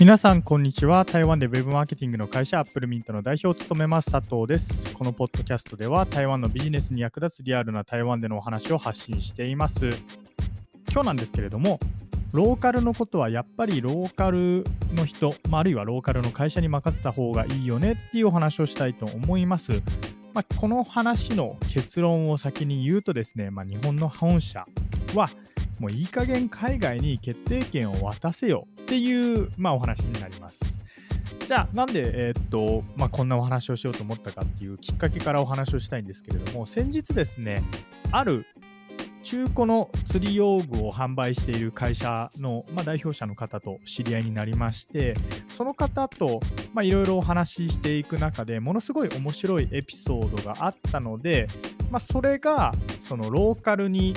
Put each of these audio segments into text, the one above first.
皆さん、こんにちは。台湾で Web マーケティングの会社、アップルミントの代表を務めます、佐藤です。このポッドキャストでは、台湾のビジネスに役立つリアルな台湾でのお話を発信しています。今日なんですけれども、ローカルのことはやっぱりローカルの人、まあ、あるいはローカルの会社に任せた方がいいよねっていうお話をしたいと思います。まあ、この話の結論を先に言うとですね、まあ、日本の本社はもういい加減海外に決定権を渡せよっていう、まあ、お話になります。じゃあ、なんで、えーっとまあ、こんなお話をしようと思ったかっていうきっかけからお話をしたいんですけれども、先日ですね、ある中古の釣り用具を販売している会社の、まあ、代表者の方と知り合いになりまして、その方といろいろお話ししていく中でものすごい面白いエピソードがあったので、まあ、それがそのローカルに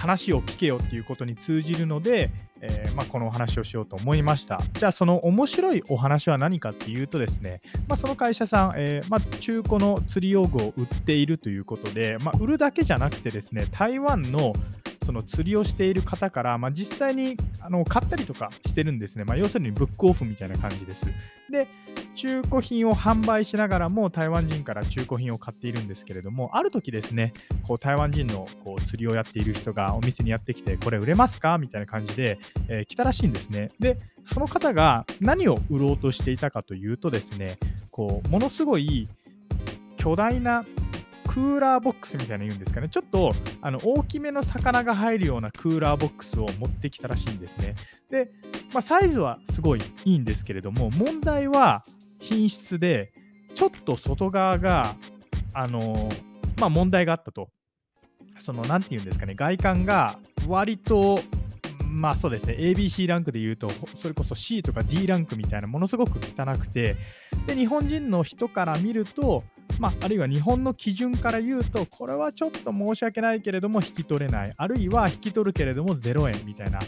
話を聞けよっていうことに通じるので、えーまあ、このお話をしようと思いました。じゃあその面白いお話は何かっていうとですね、まあ、その会社さん、えーまあ、中古の釣り用具を売っているということで、まあ、売るだけじゃなくてですね、台湾のその釣りをしている方から、まあ、実際にあの買ったりとかしてるんですね。まあ、要するにブックオフみたいな感じです。で、中古品を販売しながらも台湾人から中古品を買っているんですけれども、ある時ですね、こう台湾人のこう釣りをやっている人がお店にやってきて、これ売れますか？みたいな感じで、えー来たらしいんですね。で、その方が何を売ろうとしていたかというとですね、こうものすごい巨大なクーラーボックスみたいな言うんですかね、ちょっとあの大きめの魚が入るようなクーラーボックスを持ってきたらしいんですね。で、まあ、サイズはすごいいいんですけれども、問題は品質で、ちょっと外側が、あのまあ、問題があったと。その、なんていうんですかね、外観が割と、まあそうですね、ABC ランクで言うと、それこそ C とか D ランクみたいな、ものすごく汚くて、で、日本人の人から見ると、まあ、あるいは日本の基準から言うと、これはちょっと申し訳ないけれども引き取れない、あるいは引き取るけれども0円みたいな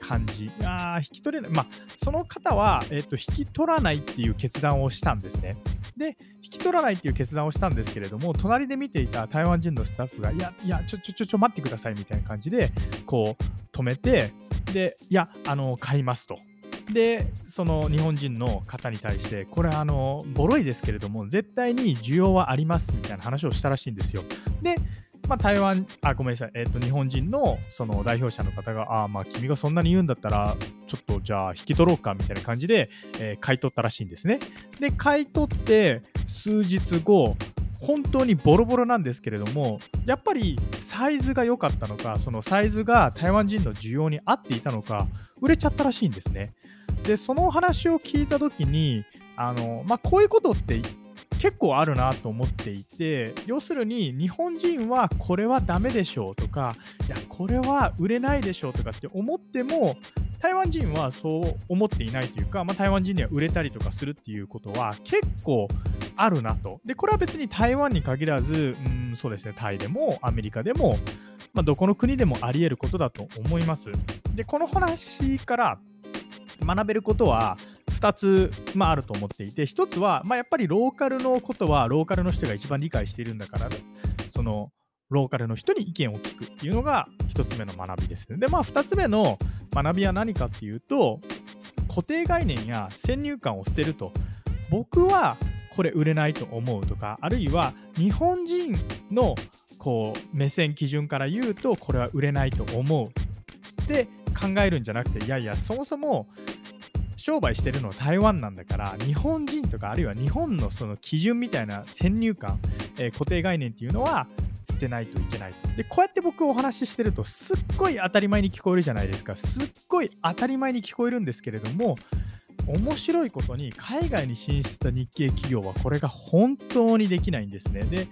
感じ。あ引き取れない、まあ、その方は、えっと引き取らないっていう決断をしたんですね。で、引き取らないっていう決断をしたんですけれども、隣で見ていた台湾人のスタッフが、いや、いや、ちょ、ちょ、ちょ、ちょ、待ってくださいみたいな感じで、こう、止めて、で、いや、あの、買いますと。で、その日本人の方に対して、これ、あの、ボロいですけれども、絶対に需要はありますみたいな話をしたらしいんですよ。で、まあ、台湾、あ、ごめんなさい、えっ、と、日本人のその代表者の方が、ああ、まあ、君がそんなに言うんだったら、ちょっとじゃあ引き取ろうかみたいな感じで、えー買い取ったらしいんですね。で、買い取って数日後、本当にボロボロなんですけれども、やっぱりサイズが良かったのか、そのサイズが台湾人の需要に合っていたのか、売れちゃったらしいんですね。で、その話を聞いたときに、あの、まあ、こういうことって結構あるなと思っていて、要するに日本人はこれはダメでしょうとか、いや、これは売れないでしょうとかって思っても、台湾人はそう思っていないというか、まあ、台湾人には売れたりとかするっていうことは結構あるなと。で、これは別に台湾に限らず、うん、そうですね、タイでもアメリカでも、まあ、どこの国でもあり得ることだと思います。で、この話から学べることは2つ、まあ、あると思っていて、1つは、まあ、やっぱりローカルのことはローカルの人が一番理解しているんだから、そのローカルの人に意見を聞くっていうのが1つ目の学びです。で、まあ、2つ目の学びは何かっていうと、固定概念や先入観を捨てると。僕はこれ売れないと思うとか、あるいは日本人のこう目線基準から言うと、これは売れないと思うって考えるんじゃなくて、いやいや、そもそも商売してるのは台湾なんだから、日本人とか、あるいは日本のその基準みたいな先入観、えー固定概念っていうのは捨てないといけないと。で、こうやって僕お話ししてると、すっごい当たり前に聞こえるじゃないですか。すっごい当たり前に聞こえるんですけれども、面白いことに海外に進出した日系企業はこれが本当にできないんですね。で、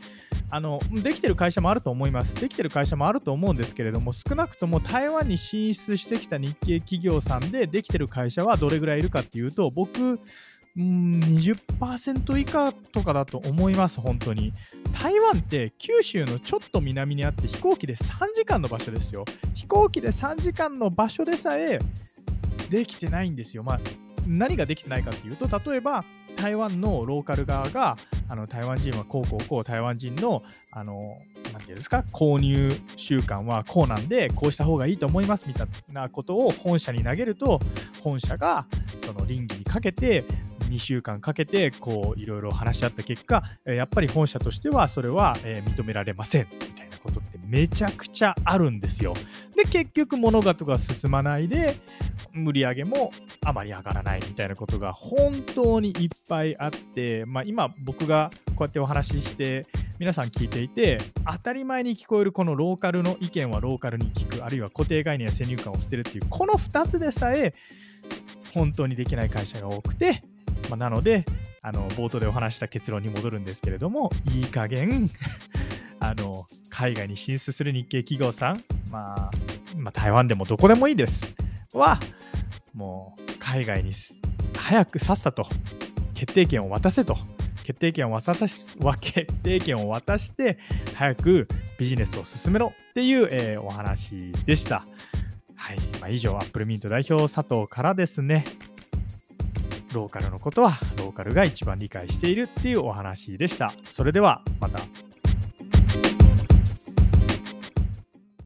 あのできてる会社もあると思います。できてる会社もあると思うんですけれども、少なくとも台湾に進出してきた日系企業さんでできてる会社はどれぐらいいるかっていうと、僕、うん20%以下とかだと思います、本当に。台湾って九州のちょっと南にあって飛行機で3時間の場所ですよ。飛行機で3時間の場所でさえできてないんですよ。まあ、何ができてないかっていうと、例えば台湾のローカル側が、あの台湾人はこうこうこう、台湾人の、あの、なんていうんですか、購入習慣はこうなんで、こうした方がいいと思いますみたいなことを本社に投げると、本社がその倫理にかけて2週間かけてこういろいろ話し合った結果やっぱり本社としてはそれは、認められませんみたいなことってめちゃくちゃあるんですよ。で結局物事が進まないで売り上げもあまり上がらないみたいなことが本当にいっぱいあって、まあ、今僕がこうやってお話しして皆さん聞いていて当たり前に聞こえるこのローカルの意見はローカルに聞くあるいは固定概念や先入観を捨てるっていうこの2つでさえ本当にできない会社が多くて、まあ、なのであの冒頭でお話した結論に戻るんですけれどもいい加減 あの海外に進出する日系企業さん、まあ、まあ、台湾でもどこでもいいです。はもう海外に早くさっさと決定権を渡せと決定権を渡し決定権を渡して早くビジネスを進めろっていう、えー、お話でした。はい、まあ、以上、アップルミント代表佐藤からですね、ローカルのことはローカルが一番理解しているっていうお話でした。それではまた。